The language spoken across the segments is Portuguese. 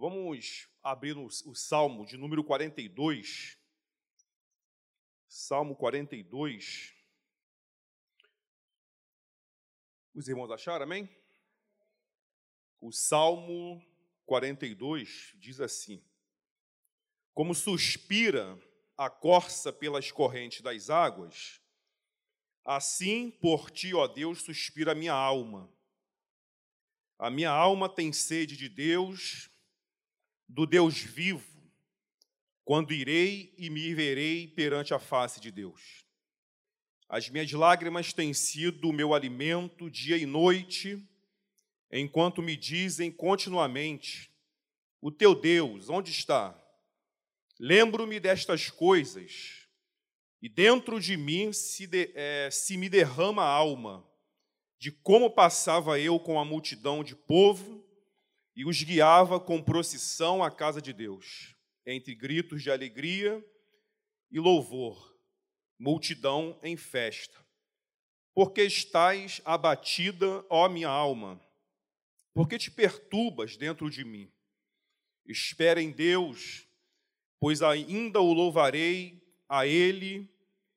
Vamos abrir o, Salmo de número 42. Salmo 42. Os irmãos acharam, amém? O Salmo 42 diz assim: Como suspira a corça pelas correntes das águas, assim por ti, ó Deus, suspira a minha alma. A minha alma tem sede de Deus, do Deus vivo, quando irei e me verei perante a face de Deus. As minhas lágrimas têm sido o meu alimento dia e noite, enquanto me dizem continuamente: O teu Deus, onde está? Lembro-me destas coisas, e dentro de mim se, de, é, se me derrama a alma, de como passava eu com a multidão de povo e os guiava com procissão à casa de Deus, entre gritos de alegria e louvor, multidão em festa. Porque estás abatida, ó minha alma? Porque te perturbas dentro de mim? Espera em Deus, pois ainda o louvarei a Ele,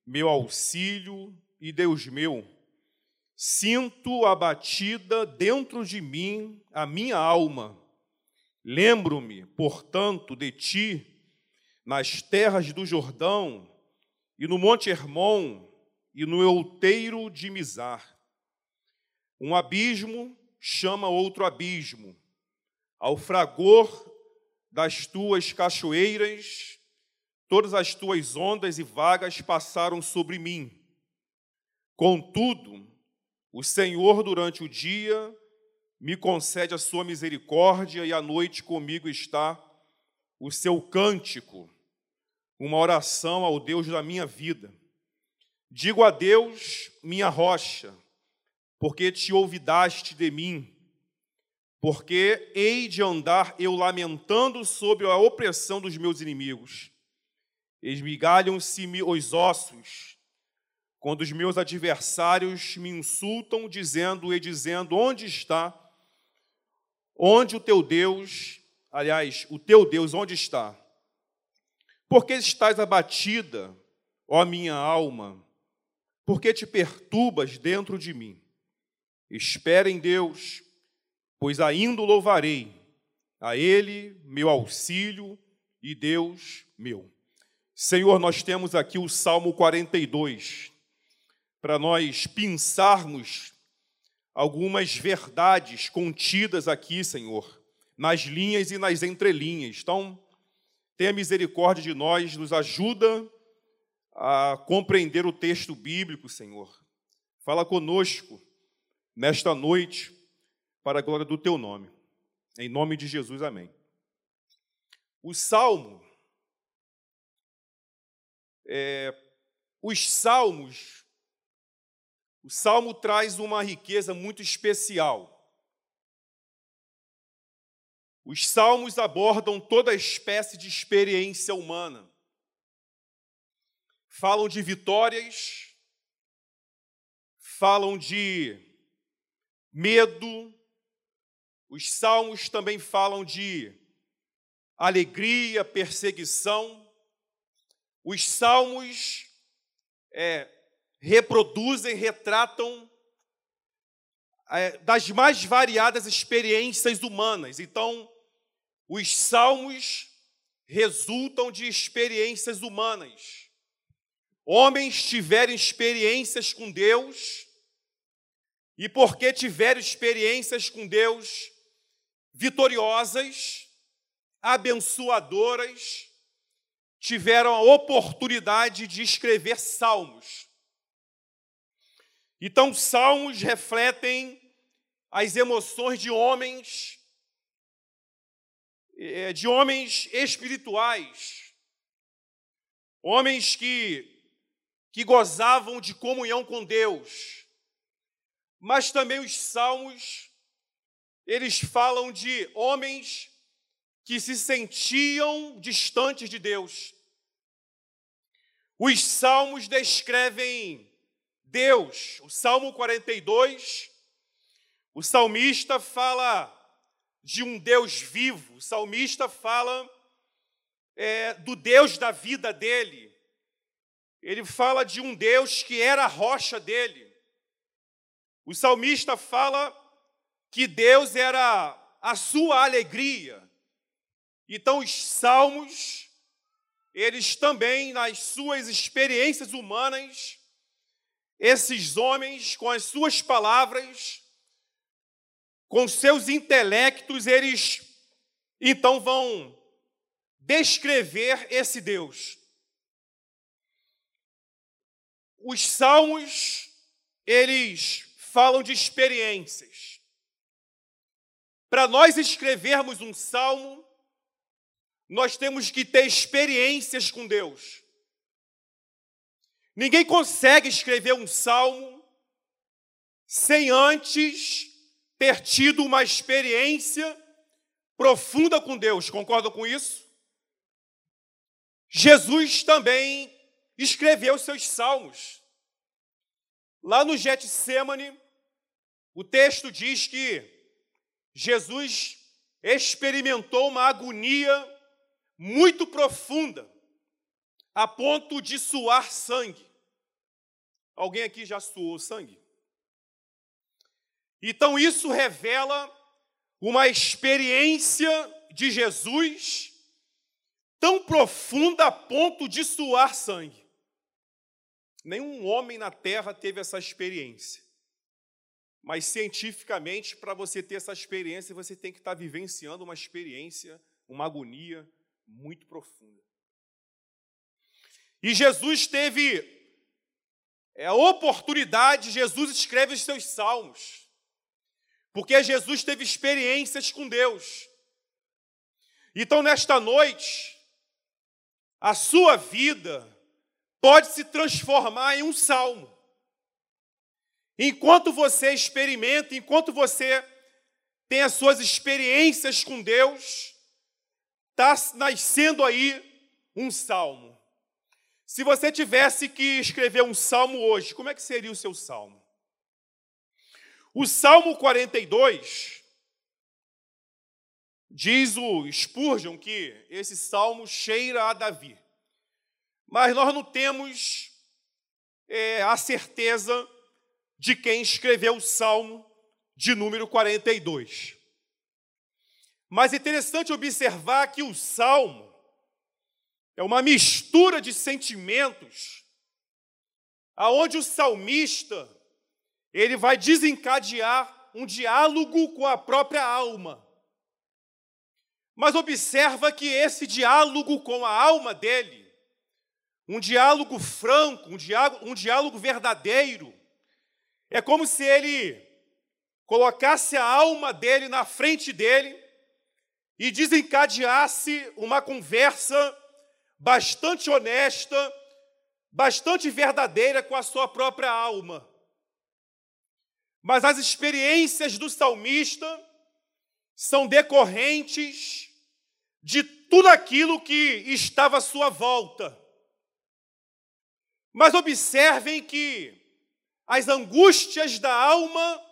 meu auxílio e Deus meu. Sinto abatida dentro de mim a minha alma. Lembro-me, portanto, de ti nas terras do Jordão e no Monte Hermon e no outeiro de Mizar. Um abismo chama outro abismo. Ao fragor das tuas cachoeiras, todas as tuas ondas e vagas passaram sobre mim. Contudo, o Senhor, durante o dia, me concede a sua misericórdia, e à noite comigo está o seu cântico, uma oração ao Deus da minha vida. Digo a Deus, minha rocha, porque te ouvidaste de mim, porque hei de andar eu lamentando sobre a opressão dos meus inimigos. Esmigalham-se os ossos, quando os meus adversários me insultam, dizendo e dizendo: Onde está? Onde o teu Deus, aliás, o teu Deus, onde está? Por que estás abatida, ó minha alma? Por que te perturbas dentro de mim? Espera em Deus, pois ainda o louvarei, a Ele, meu auxílio e Deus meu. Senhor, nós temos aqui o Salmo 42 para nós pensarmos algumas verdades contidas aqui, Senhor, nas linhas e nas entrelinhas. Então, tenha misericórdia de nós, nos ajuda a compreender o texto bíblico, Senhor. Fala conosco nesta noite, para a glória do teu nome. Em nome de Jesus, amém. O salmo, é, os salmos o salmo traz uma riqueza muito especial. Os salmos abordam toda espécie de experiência humana. Falam de vitórias, falam de medo. Os salmos também falam de alegria, perseguição. Os salmos é, reproduzem, retratam é, das mais variadas experiências humanas. Então, os salmos resultam de experiências humanas. Homens tiveram experiências com Deus, e porque tiveram experiências com Deus vitoriosas, abençoadoras, tiveram a oportunidade de escrever salmos. Então, salmos refletem as emoções de homens, é, de homens espirituais, homens que, que gozavam de comunhão com Deus. Mas também os salmos, eles falam de homens que se sentiam distantes de Deus. Os salmos descrevem Deus. O Salmo 42, o salmista fala de um Deus vivo, o salmista fala é, do Deus da vida dele. Ele fala de um Deus que era a rocha dele. O salmista fala que Deus era a sua alegria. Então, os salmos, eles também, nas suas experiências humanas, esses homens, com as suas palavras, com seus intelectos, eles então vão descrever esse Deus. Os salmos, eles falam de experiências. Para nós escrevermos um salmo, nós temos que ter experiências com Deus. Ninguém consegue escrever um salmo sem antes ter tido uma experiência profunda com Deus. Concordam com isso? Jesus também escreveu seus salmos. Lá no Getsemane, o texto diz que Jesus experimentou uma agonia muito profunda, a ponto de suar sangue. Alguém aqui já suou sangue? Então, isso revela uma experiência de Jesus tão profunda a ponto de suar sangue. Nenhum homem na terra teve essa experiência. Mas cientificamente, para você ter essa experiência, você tem que estar vivenciando uma experiência, uma agonia muito profunda. E Jesus teve é, a oportunidade, Jesus escreve os seus salmos. Porque Jesus teve experiências com Deus. Então, nesta noite, a sua vida pode se transformar em um salmo. Enquanto você experimenta, enquanto você tem as suas experiências com Deus, está nascendo aí um salmo. Se você tivesse que escrever um salmo hoje, como é que seria o seu salmo? O Salmo 42 diz o Spurgeon que esse salmo cheira a Davi. Mas nós não temos é, a certeza de quem escreveu o salmo de número 42. Mas é interessante observar que o salmo é uma mistura de sentimentos, aonde o salmista ele vai desencadear um diálogo com a própria alma. Mas observa que esse diálogo com a alma dele, um diálogo franco, um diálogo, um diálogo verdadeiro, é como se ele colocasse a alma dele na frente dele e desencadeasse uma conversa bastante honesta, bastante verdadeira com a sua própria alma. Mas as experiências do salmista são decorrentes de tudo aquilo que estava à sua volta. Mas observem que as angústias da alma,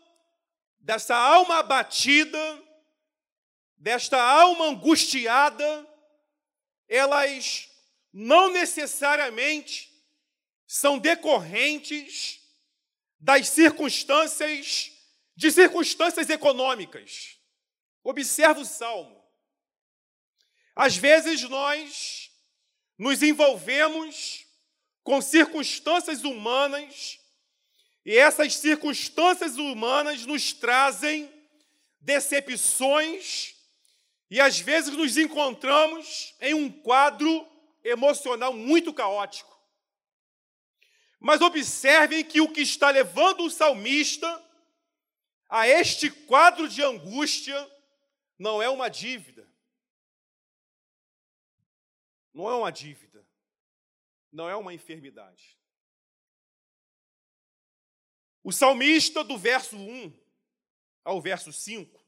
dessa alma abatida, desta alma angustiada, elas não necessariamente são decorrentes das circunstâncias, de circunstâncias econômicas. Observa o salmo. Às vezes nós nos envolvemos com circunstâncias humanas e essas circunstâncias humanas nos trazem decepções e às vezes nos encontramos em um quadro emocional muito caótico. Mas observem que o que está levando o salmista a este quadro de angústia não é uma dívida. Não é uma dívida. Não é uma enfermidade. O salmista, do verso 1 ao verso 5,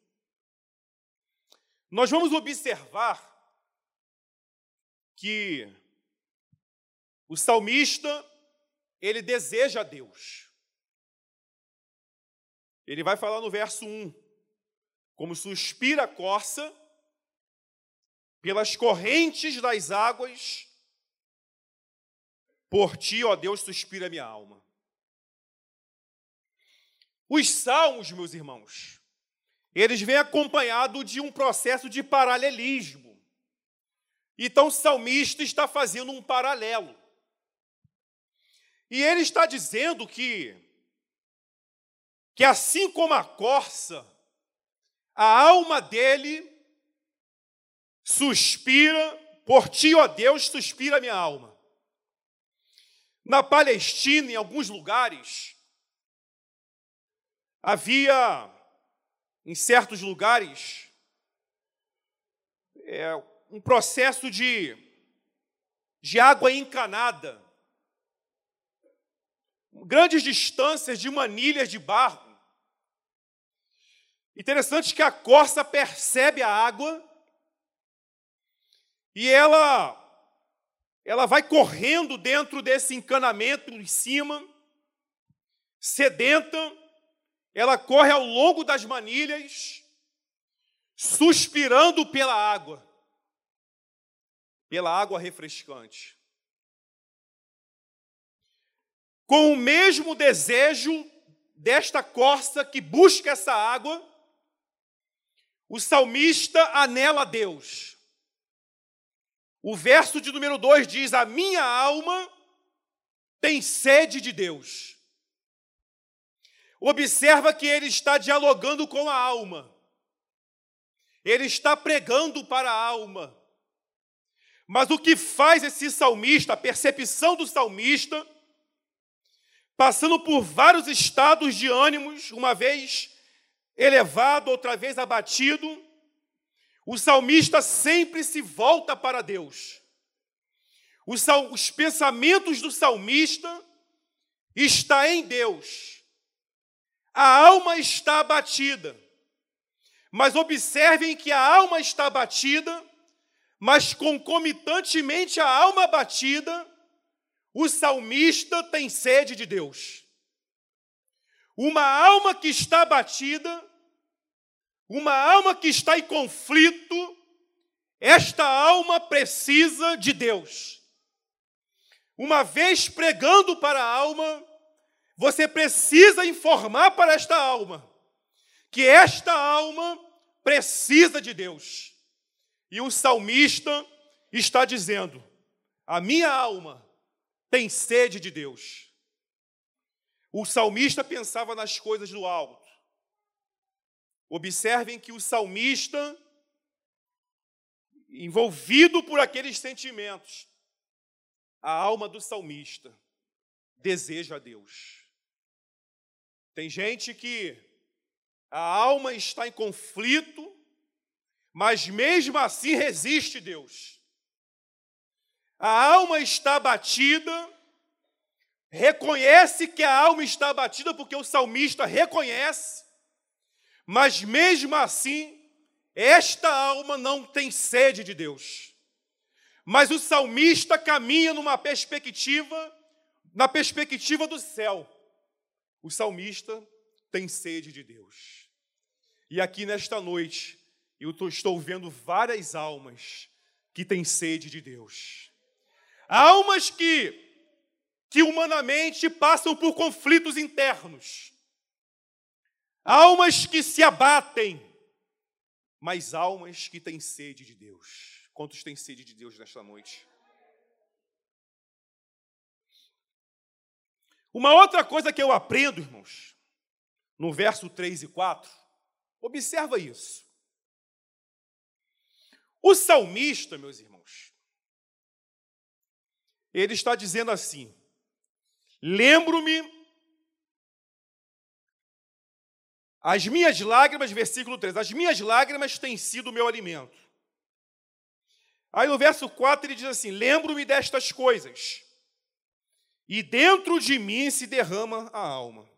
nós vamos observar que o salmista ele deseja Deus. Ele vai falar no verso 1: como suspira a corça pelas correntes das águas, por ti, ó Deus, suspira minha alma. Os salmos, meus irmãos, eles vêm acompanhados de um processo de paralelismo. Então o salmista está fazendo um paralelo. E ele está dizendo que que assim como a corça, a alma dele suspira, por ti, ó Deus, suspira a minha alma. Na Palestina, em alguns lugares, havia, em certos lugares, é, um processo de, de água encanada, grandes distâncias de manilhas de barro. Interessante que a corça percebe a água e ela ela vai correndo dentro desse encanamento em cima, sedenta, ela corre ao longo das manilhas, suspirando pela água, pela água refrescante. Com o mesmo desejo desta corça que busca essa água, o salmista anela a Deus. O verso de número 2 diz: A minha alma tem sede de Deus. Observa que ele está dialogando com a alma, ele está pregando para a alma. Mas o que faz esse salmista, a percepção do salmista, passando por vários estados de ânimos, uma vez elevado, outra vez abatido, o salmista sempre se volta para Deus. Os, os pensamentos do salmista está em Deus. A alma está abatida. Mas observem que a alma está abatida, mas concomitantemente a alma abatida, o salmista tem sede de Deus. Uma alma que está abatida uma alma que está em conflito, esta alma precisa de Deus. Uma vez pregando para a alma, você precisa informar para esta alma que esta alma precisa de Deus. E o salmista está dizendo: a minha alma tem sede de Deus. O salmista pensava nas coisas do alto. Observem que o salmista, envolvido por aqueles sentimentos, a alma do salmista deseja a Deus. Tem gente que a alma está em conflito, mas mesmo assim resiste Deus. A alma está abatida, reconhece que a alma está abatida, porque o salmista reconhece, mas mesmo assim, esta alma não tem sede de Deus. Mas o salmista caminha numa perspectiva, na perspectiva do céu. O salmista tem sede de Deus. E aqui nesta noite, eu estou vendo várias almas que têm sede de Deus. Almas que, que humanamente passam por conflitos internos Almas que se abatem, mas almas que têm sede de Deus. Quantos têm sede de Deus nesta noite? Uma outra coisa que eu aprendo, irmãos, no verso 3 e 4, observa isso. O salmista, meus irmãos, ele está dizendo assim: Lembro-me As minhas lágrimas, versículo 3, as minhas lágrimas têm sido o meu alimento. Aí no verso 4 ele diz assim: Lembro-me destas coisas, e dentro de mim se derrama a alma,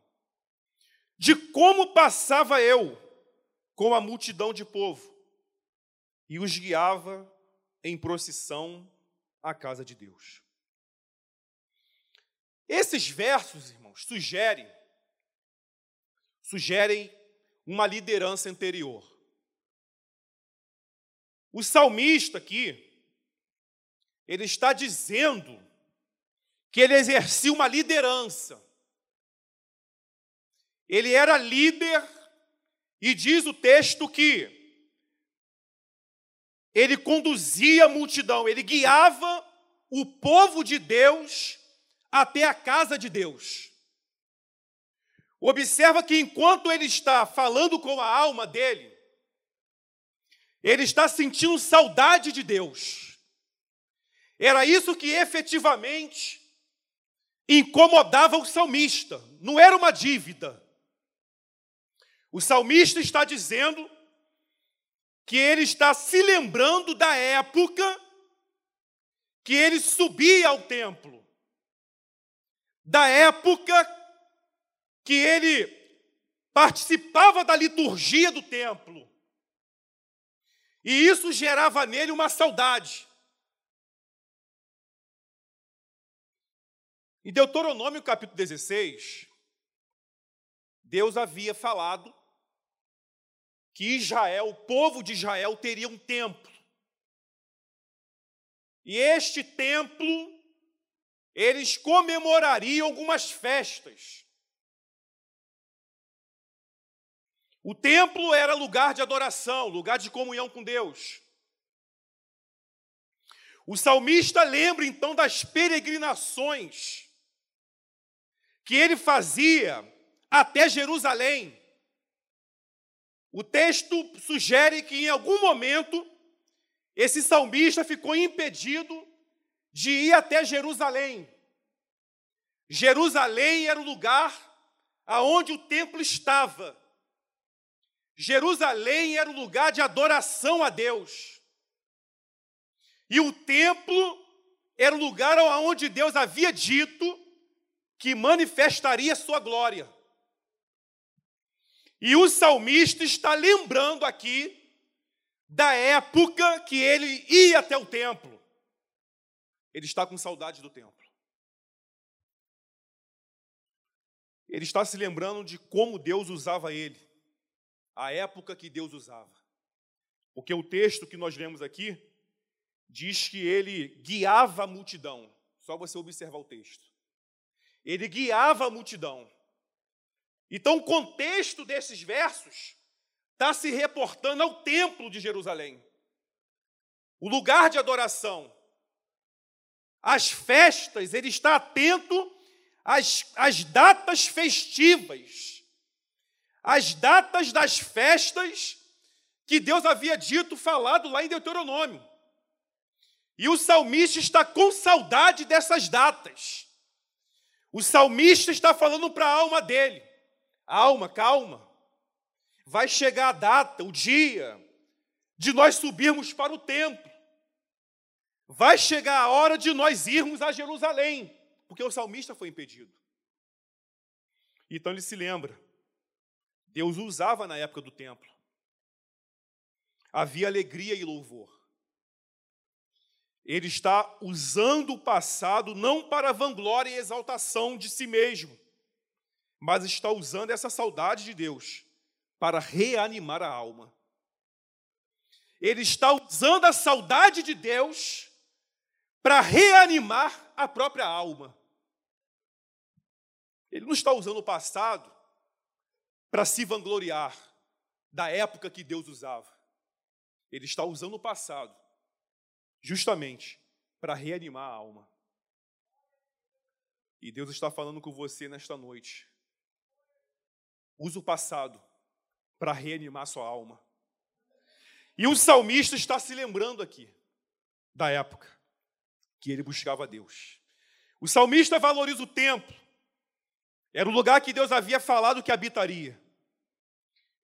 de como passava eu com a multidão de povo, e os guiava em procissão à casa de Deus. Esses versos, irmãos, sugerem sugerem uma liderança anterior. O salmista aqui, ele está dizendo que ele exercia uma liderança. Ele era líder, e diz o texto que ele conduzia a multidão, ele guiava o povo de Deus até a casa de Deus. Observa que enquanto ele está falando com a alma dele, ele está sentindo saudade de Deus. Era isso que efetivamente incomodava o salmista, não era uma dívida. O salmista está dizendo que ele está se lembrando da época que ele subia ao templo, da época que ele participava da liturgia do templo. E isso gerava nele uma saudade. Em Deuteronômio capítulo 16, Deus havia falado que Israel, o povo de Israel, teria um templo. E este templo, eles comemorariam algumas festas. O templo era lugar de adoração, lugar de comunhão com Deus. O salmista lembra então das peregrinações que ele fazia até Jerusalém. O texto sugere que em algum momento esse salmista ficou impedido de ir até Jerusalém. Jerusalém era o lugar aonde o templo estava. Jerusalém era o lugar de adoração a Deus. E o templo era o lugar onde Deus havia dito que manifestaria sua glória. E o salmista está lembrando aqui da época que ele ia até o templo. Ele está com saudade do templo. Ele está se lembrando de como Deus usava ele a época que Deus usava. Porque o texto que nós lemos aqui diz que ele guiava a multidão. Só você observar o texto. Ele guiava a multidão. Então, o contexto desses versos está se reportando ao templo de Jerusalém, o lugar de adoração. As festas, ele está atento às, às datas festivas as datas das festas que Deus havia dito, falado lá em Deuteronômio. E o salmista está com saudade dessas datas. O salmista está falando para a alma dele: alma, calma. Vai chegar a data, o dia, de nós subirmos para o templo. Vai chegar a hora de nós irmos a Jerusalém, porque o salmista foi impedido. Então ele se lembra Deus usava na época do templo. Havia alegria e louvor. Ele está usando o passado não para vanglória e exaltação de si mesmo, mas está usando essa saudade de Deus para reanimar a alma. Ele está usando a saudade de Deus para reanimar a própria alma. Ele não está usando o passado para se vangloriar da época que Deus usava. Ele está usando o passado justamente para reanimar a alma. E Deus está falando com você nesta noite. Use o passado para reanimar sua alma. E o salmista está se lembrando aqui da época que ele buscava Deus. O salmista valoriza o templo. Era o lugar que Deus havia falado que habitaria.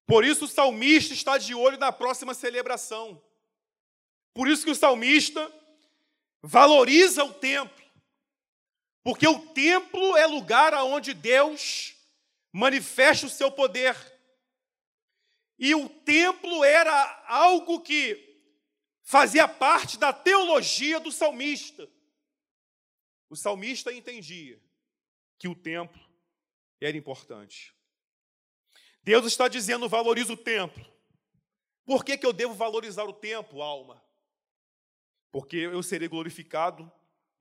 Por isso o salmista está de olho na próxima celebração. Por isso que o salmista valoriza o templo. Porque o templo é lugar aonde Deus manifesta o seu poder. E o templo era algo que fazia parte da teologia do salmista. O salmista entendia que o templo era importante. Deus está dizendo: valoriza o templo. Por que, que eu devo valorizar o tempo, alma? Porque eu serei glorificado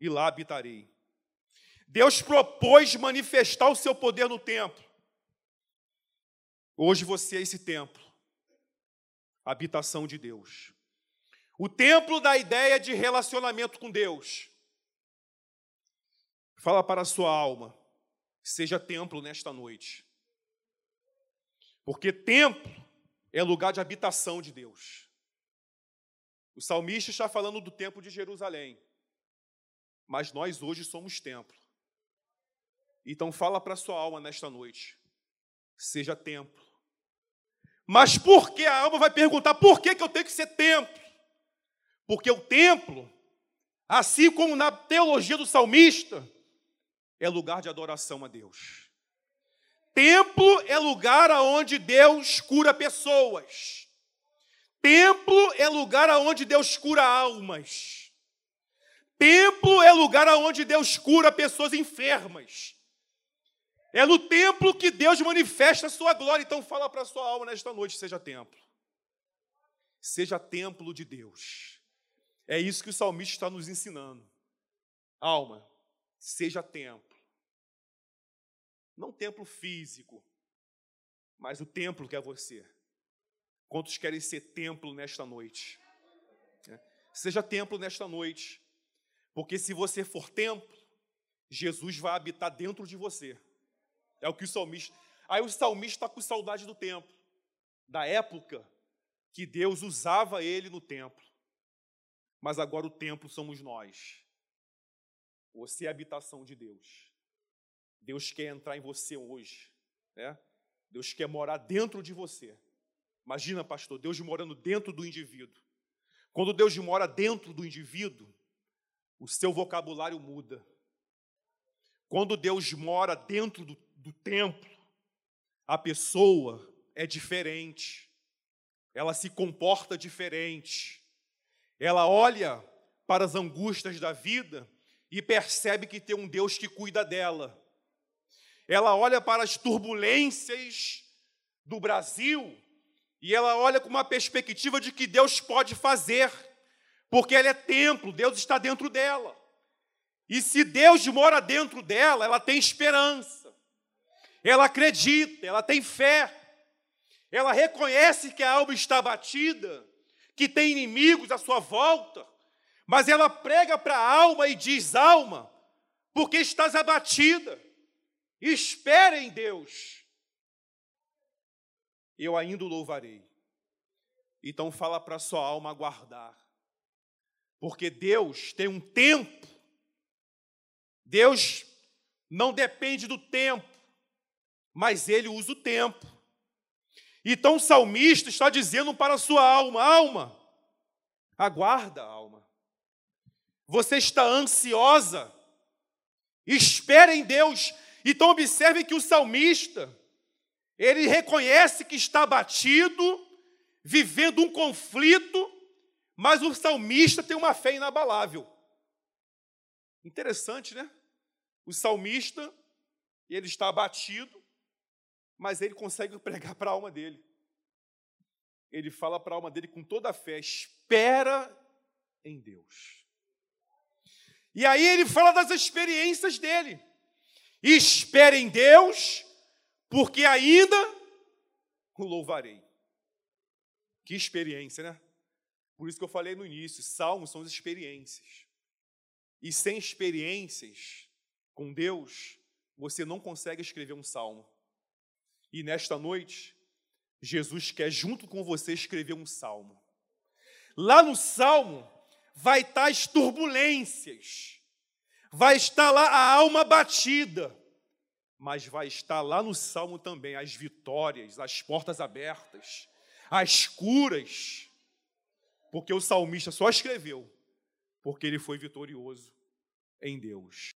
e lá habitarei. Deus propôs manifestar o seu poder no templo. Hoje você é esse templo, habitação de Deus. O templo da ideia de relacionamento com Deus. Fala para a sua alma, seja templo nesta noite. Porque templo é lugar de habitação de Deus. O salmista está falando do templo de Jerusalém. Mas nós hoje somos templo. Então fala para a sua alma nesta noite. Seja templo. Mas por que a alma vai perguntar por que, que eu tenho que ser templo? Porque o templo, assim como na teologia do salmista, é lugar de adoração a Deus. Templo é lugar aonde Deus cura pessoas. Templo é lugar aonde Deus cura almas. Templo é lugar aonde Deus cura pessoas enfermas. É no templo que Deus manifesta a sua glória. Então fala para a sua alma nesta noite, seja templo. Seja templo de Deus. É isso que o salmista está nos ensinando. Alma, seja templo. Não templo físico, mas o templo que é você. Quantos querem ser templo nesta noite? É. Seja templo nesta noite, porque se você for templo, Jesus vai habitar dentro de você. É o que o salmista. Aí o salmista está com saudade do templo, da época que Deus usava ele no templo. Mas agora o templo somos nós. Você é a habitação de Deus. Deus quer entrar em você hoje, né? Deus quer morar dentro de você. Imagina, pastor, Deus morando dentro do indivíduo. Quando Deus mora dentro do indivíduo, o seu vocabulário muda. Quando Deus mora dentro do, do templo, a pessoa é diferente. Ela se comporta diferente. Ela olha para as angústias da vida e percebe que tem um Deus que cuida dela ela olha para as turbulências do Brasil e ela olha com uma perspectiva de que Deus pode fazer, porque ela é templo, Deus está dentro dela. E se Deus mora dentro dela, ela tem esperança, ela acredita, ela tem fé, ela reconhece que a alma está batida, que tem inimigos à sua volta, mas ela prega para a alma e diz: alma, porque estás abatida? Espere em Deus. Eu ainda o louvarei. Então fala para sua alma guardar. Porque Deus tem um tempo. Deus não depende do tempo, mas ele usa o tempo. Então o salmista está dizendo para a sua alma: alma, aguarda, alma. Você está ansiosa? Espere em Deus então observe que o salmista, ele reconhece que está batido, vivendo um conflito, mas o salmista tem uma fé inabalável. Interessante, né? O salmista, ele está abatido, mas ele consegue pregar para a alma dele. Ele fala para a alma dele com toda a fé: espera em Deus. E aí ele fala das experiências dele. Espere em Deus, porque ainda o louvarei. Que experiência, né? Por isso que eu falei no início, salmos são as experiências. E sem experiências com Deus, você não consegue escrever um salmo. E nesta noite, Jesus quer junto com você escrever um salmo. Lá no salmo vai estar as turbulências, vai estar lá a alma batida, mas vai estar lá no salmo também as vitórias, as portas abertas, as curas, porque o salmista só escreveu porque ele foi vitorioso em Deus.